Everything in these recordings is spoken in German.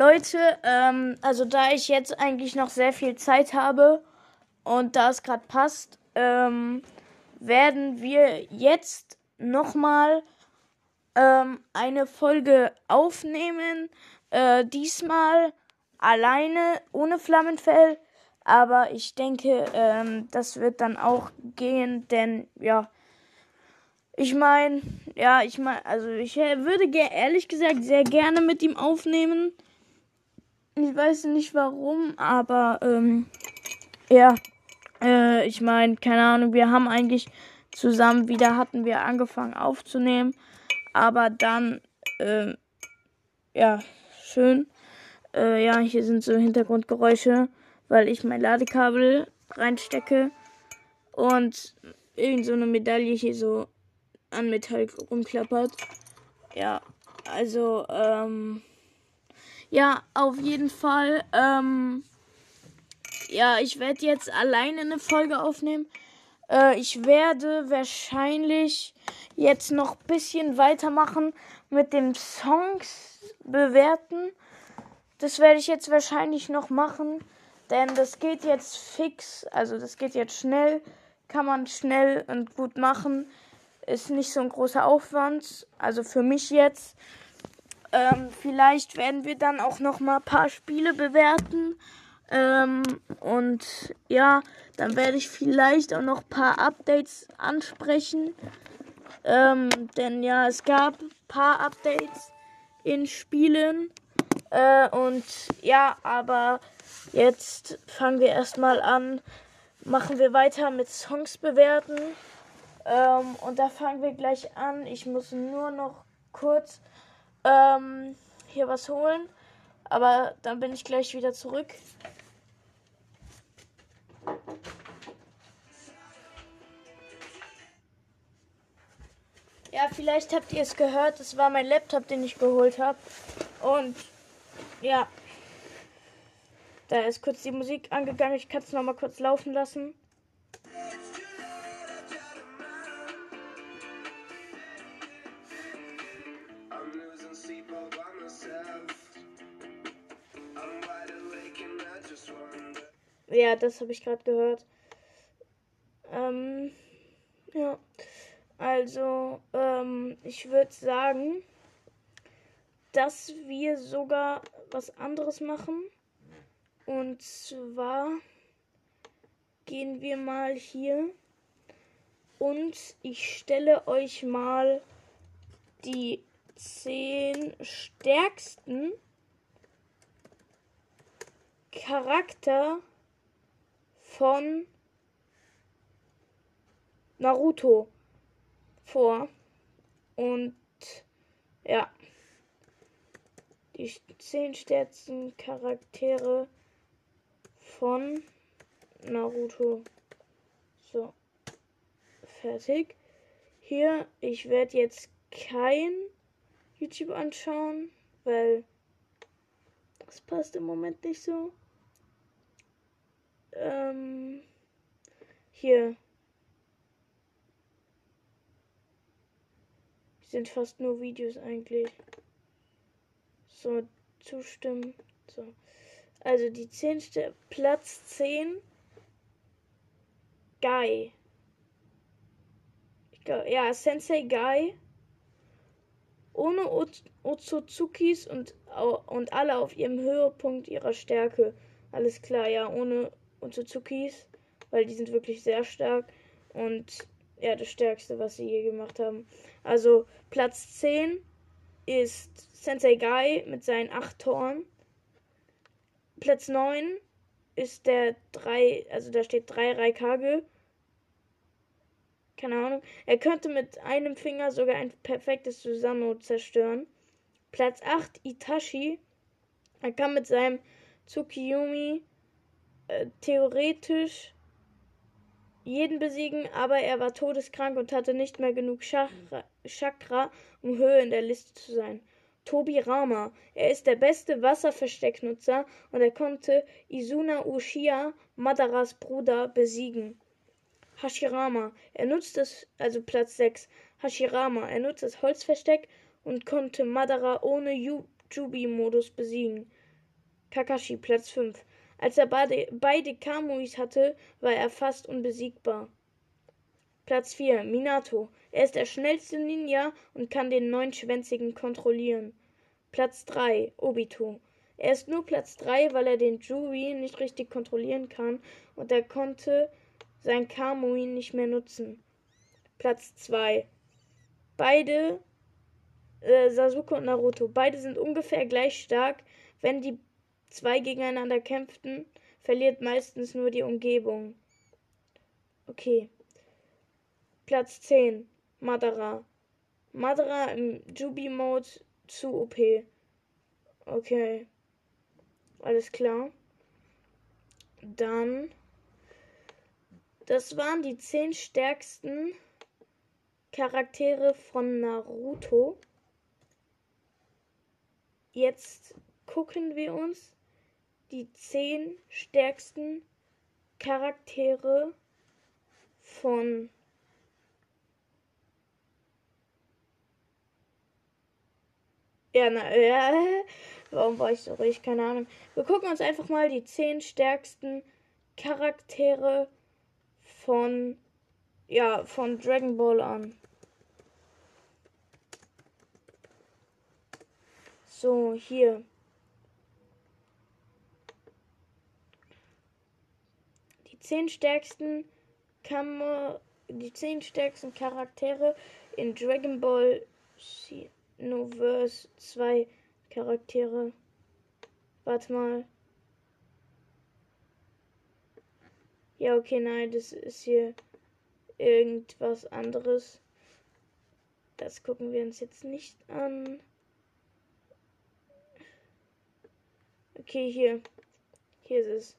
Leute, ähm, also da ich jetzt eigentlich noch sehr viel Zeit habe und da es gerade passt, ähm, werden wir jetzt nochmal ähm, eine Folge aufnehmen. Äh, diesmal alleine, ohne Flammenfell. Aber ich denke, ähm, das wird dann auch gehen, denn ja, ich meine, ja, ich meine, also ich würde ehrlich gesagt sehr gerne mit ihm aufnehmen. Ich weiß nicht warum, aber ähm, ja, äh, ich meine, keine Ahnung, wir haben eigentlich zusammen wieder hatten wir angefangen aufzunehmen, aber dann, äh, ja, schön. Äh, ja, hier sind so Hintergrundgeräusche, weil ich mein Ladekabel reinstecke und irgend so eine Medaille hier so an Metall rumklappert. Ja, also, ähm, ja, auf jeden Fall, ähm, ja, ich werde jetzt alleine eine Folge aufnehmen. Äh, ich werde wahrscheinlich jetzt noch ein bisschen weitermachen mit dem Songs bewerten. Das werde ich jetzt wahrscheinlich noch machen, denn das geht jetzt fix, also das geht jetzt schnell, kann man schnell und gut machen. Ist nicht so ein großer Aufwand, also für mich jetzt. Ähm, vielleicht werden wir dann auch noch mal ein paar Spiele bewerten. Ähm, und ja, dann werde ich vielleicht auch noch ein paar Updates ansprechen. Ähm, denn ja, es gab ein paar Updates in Spielen. Äh, und ja, aber jetzt fangen wir erstmal an. Machen wir weiter mit Songs bewerten. Ähm, und da fangen wir gleich an. Ich muss nur noch kurz ähm, hier was holen. Aber dann bin ich gleich wieder zurück. Ja, vielleicht habt ihr es gehört. Das war mein Laptop, den ich geholt habe. Und ja, da ist kurz die Musik angegangen. Ich kann es noch mal kurz laufen lassen. Ja, das habe ich gerade gehört. Ähm, ja. Also, ähm, ich würde sagen, dass wir sogar was anderes machen. Und zwar gehen wir mal hier und ich stelle euch mal die zehn stärksten Charakter von Naruto vor. Und ja, die zehn stärksten Charaktere von Naruto. So, fertig. Hier, ich werde jetzt kein YouTube anschauen, weil das passt im Moment nicht so. Ähm, hier, sind fast nur Videos eigentlich. So, zustimmen. So. Also die zehnte Platz 10. Guy. Ich glaub, ja, Sensei Guy. Ohne Otsuzukis und, und alle auf ihrem Höhepunkt ihrer Stärke. Alles klar, ja, ohne Otsuzukis, weil die sind wirklich sehr stark. Und ja, das Stärkste, was sie je gemacht haben. Also Platz 10 ist Sensei Guy mit seinen 8 Toren. Platz 9 ist der 3, also da steht 3 Raikage. Keine Ahnung. Er könnte mit einem Finger sogar ein perfektes Susanoo zerstören. Platz 8 Itachi. Er kann mit seinem Tsukiyomi äh, theoretisch jeden besiegen, aber er war todeskrank und hatte nicht mehr genug Chakra, um Höhe in der Liste zu sein. Tobi Rama. Er ist der beste Wasserverstecknutzer und er konnte Izuna Uchiha, Madaras Bruder, besiegen. Hashirama. Er nutzt das, also Platz 6. Hashirama. Er nutzt das Holzversteck und konnte Madara ohne Jubi-Modus besiegen. Kakashi, Platz 5. Als er beide, beide Kamuis hatte, war er fast unbesiegbar. Platz 4. Minato. Er ist der schnellste Ninja und kann den neunschwänzigen kontrollieren. Platz 3. Obito. Er ist nur Platz 3, weil er den Juri nicht richtig kontrollieren kann und er konnte sein Kamui nicht mehr nutzen. Platz 2. Beide, äh, Sasuke und Naruto, beide sind ungefähr gleich stark. Wenn die zwei gegeneinander kämpften, verliert meistens nur die Umgebung. Okay. Platz 10. Madara. Madara im Jubi-Mode zu OP. Okay. Alles klar. Dann. Das waren die zehn stärksten Charaktere von Naruto. Jetzt gucken wir uns die zehn stärksten Charaktere von Ja, na, ja. Warum war ich so ruhig? Keine Ahnung. Wir gucken uns einfach mal die zehn stärksten Charaktere von, ja, von Dragon Ball an. So, hier. Zehn stärksten Kammer, die zehn stärksten Charaktere in Dragon Ball Xenoverse 2 Charaktere. Warte mal. Ja, okay, nein, das ist hier irgendwas anderes. Das gucken wir uns jetzt nicht an. Okay, hier. Hier ist es.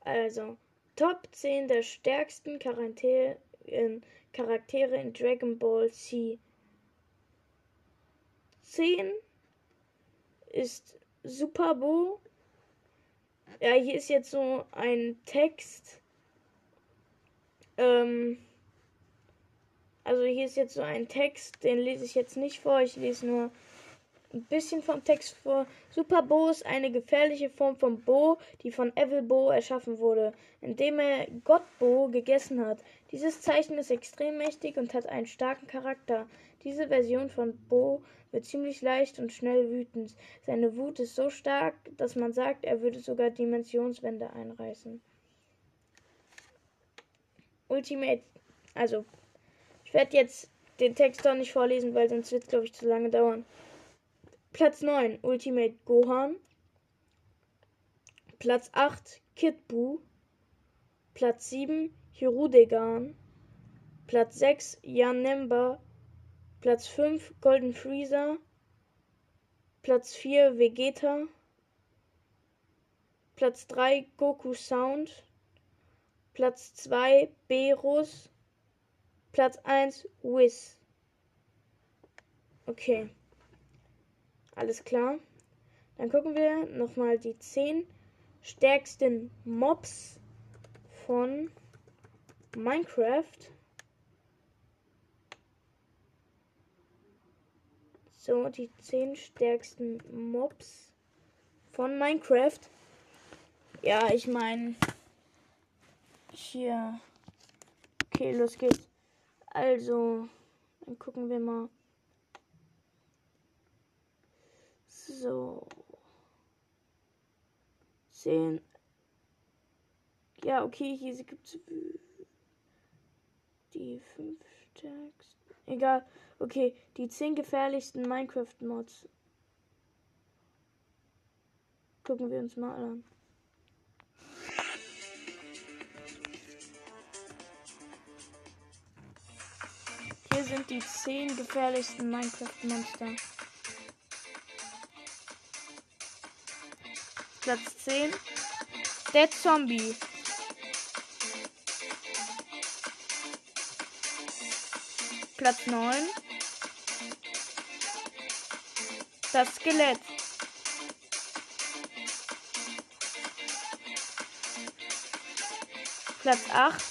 Also, Top 10 der stärksten Charaktere in, Charaktere in Dragon Ball Z. 10 ist Superbo. Ja, hier ist jetzt so ein Text. Ähm, also hier ist jetzt so ein Text, den lese ich jetzt nicht vor. Ich lese nur ein bisschen vom Text vor. Super Bo ist eine gefährliche Form von Bo, die von Evil Bo erschaffen wurde, indem er Gott Bo gegessen hat. Dieses Zeichen ist extrem mächtig und hat einen starken Charakter. Diese Version von Bo wird ziemlich leicht und schnell wütend. Seine Wut ist so stark, dass man sagt, er würde sogar Dimensionswände einreißen. Ultimate, also ich werde jetzt den Text doch nicht vorlesen, weil sonst wird es, glaube ich, zu lange dauern. Platz 9 Ultimate Gohan. Platz 8 Kid Buu. Platz 7 Hirudegan. Platz 6 Janemba. Platz 5 Golden Freezer. Platz 4 Vegeta. Platz 3 Goku Sound. Platz 2 Berus. Platz 1 Whis. Okay. Alles klar. Dann gucken wir nochmal die 10 stärksten Mobs von Minecraft. So, die 10 stärksten Mobs von Minecraft. Ja, ich meine, hier. Okay, los geht's. Also, dann gucken wir mal. So. 10. Ja, okay, hier gibt es die 5 stärksten. Egal. Okay, die 10 gefährlichsten Minecraft-Mods. Gucken wir uns mal an. Hier sind die 10 gefährlichsten Minecraft-Monster. Platz 10. Der Zombie. Platz 9. Das Skelett. Platz 8.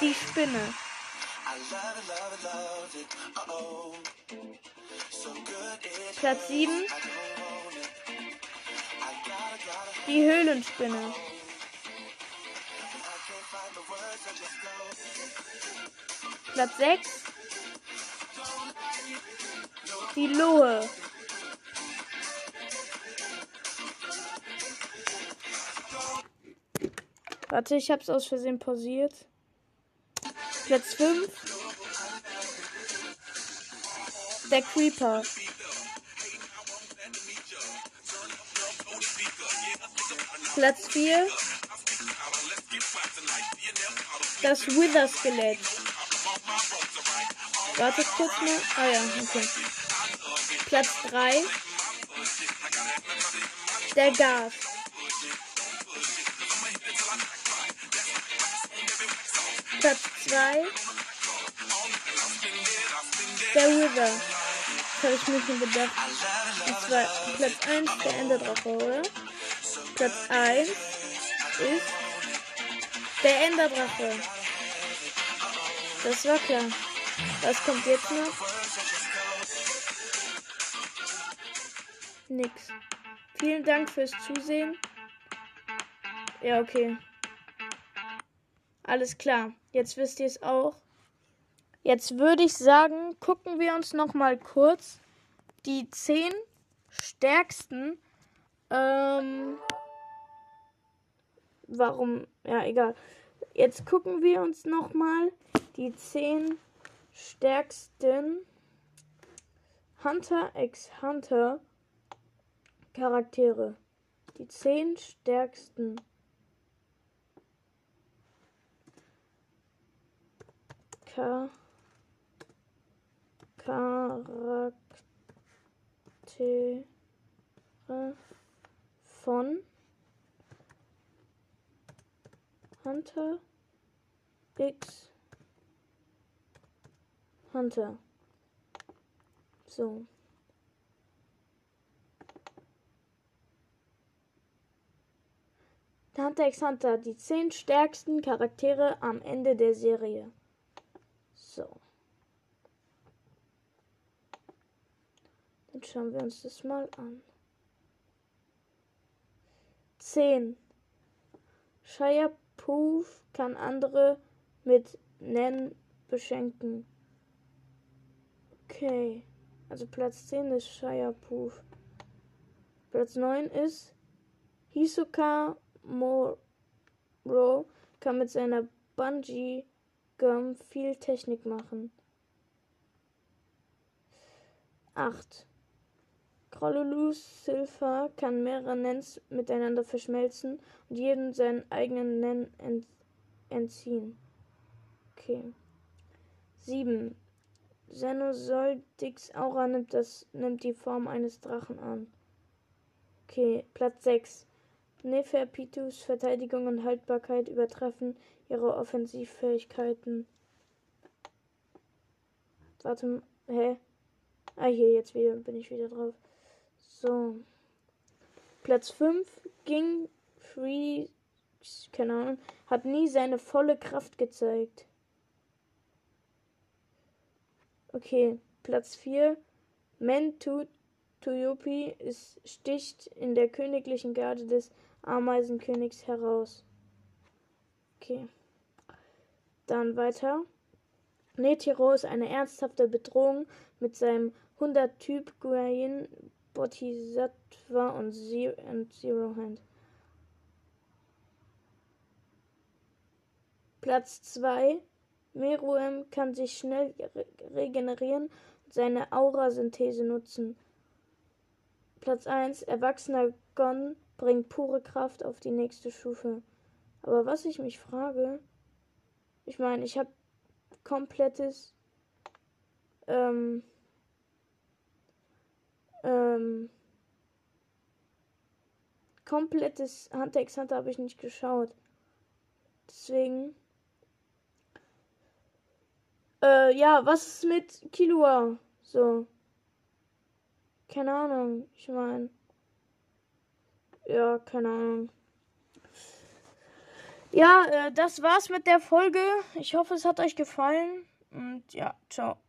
Die Spinne. Platz 7. Die Höhlenspinne. Platz 6. Die Lohe. Warte, ich hab's aus Versehen pausiert. Platz 5. Der Creeper. Platz 4. Das Wither-Skelett. Warte kurz mal. Ah ja, okay. Platz 3. Der Gas. Platz 2. Der River. Das habe ich mir schon gedacht. Platz 1 der Enderdrache, oder? Platz 1 ist der Enderdrache. Das war klar. Was kommt jetzt noch? Nix. Vielen Dank fürs Zusehen. Ja, okay. Alles klar. Jetzt wisst ihr es auch. Jetzt würde ich sagen, gucken wir uns noch mal kurz die zehn stärksten. Ähm, warum? Ja, egal. Jetzt gucken wir uns noch mal die zehn stärksten Hunter x Hunter Charaktere. Die zehn stärksten Charaktere von Hunter X Hunter. So. Hunter x Hunter, die zehn stärksten Charaktere am Ende der Serie. So. Dann schauen wir uns das mal an. 10. Shia Poof kann andere mit Nen beschenken. Okay. Also Platz 10 ist Shia Poof. Platz 9 ist Hisoka Moro kann mit seiner Bungee Gum viel Technik machen. 8. Krololus Silpha kann mehrere Nens miteinander verschmelzen und jeden seinen eigenen Nen ent entziehen. Okay. 7. Xenosoldix Aura nimmt, das, nimmt die Form eines Drachen an. Okay, Platz 6. Neferpitus Verteidigung und Haltbarkeit übertreffen ihre Offensivfähigkeiten. Warte, hä? Ah, hier, jetzt wieder, bin ich wieder drauf. So. Platz 5 ging Free, keine Ahnung, hat nie seine volle Kraft gezeigt. Okay, Platz 4. Mentu Tuyopi ist, sticht in der königlichen Garde des Ameisenkönigs heraus. Okay. Dann weiter. Netiro ist eine ernsthafte Bedrohung mit seinem 100-Typ Guayin, Bodhisattva und Zero Hand. Platz 2. Meruem kann sich schnell regenerieren und seine Aura-Synthese nutzen. Platz 1. Erwachsener Gon bringt pure Kraft auf die nächste Stufe. Aber was ich mich frage, ich meine, ich habe komplettes ähm, ähm, komplettes Hunter x Hunter habe ich nicht geschaut. Deswegen. Äh, ja, was ist mit Kilua? So. Keine Ahnung. Ich meine. Ja, keine Ahnung. Ja, äh, das war's mit der Folge. Ich hoffe, es hat euch gefallen. Und ja, ciao.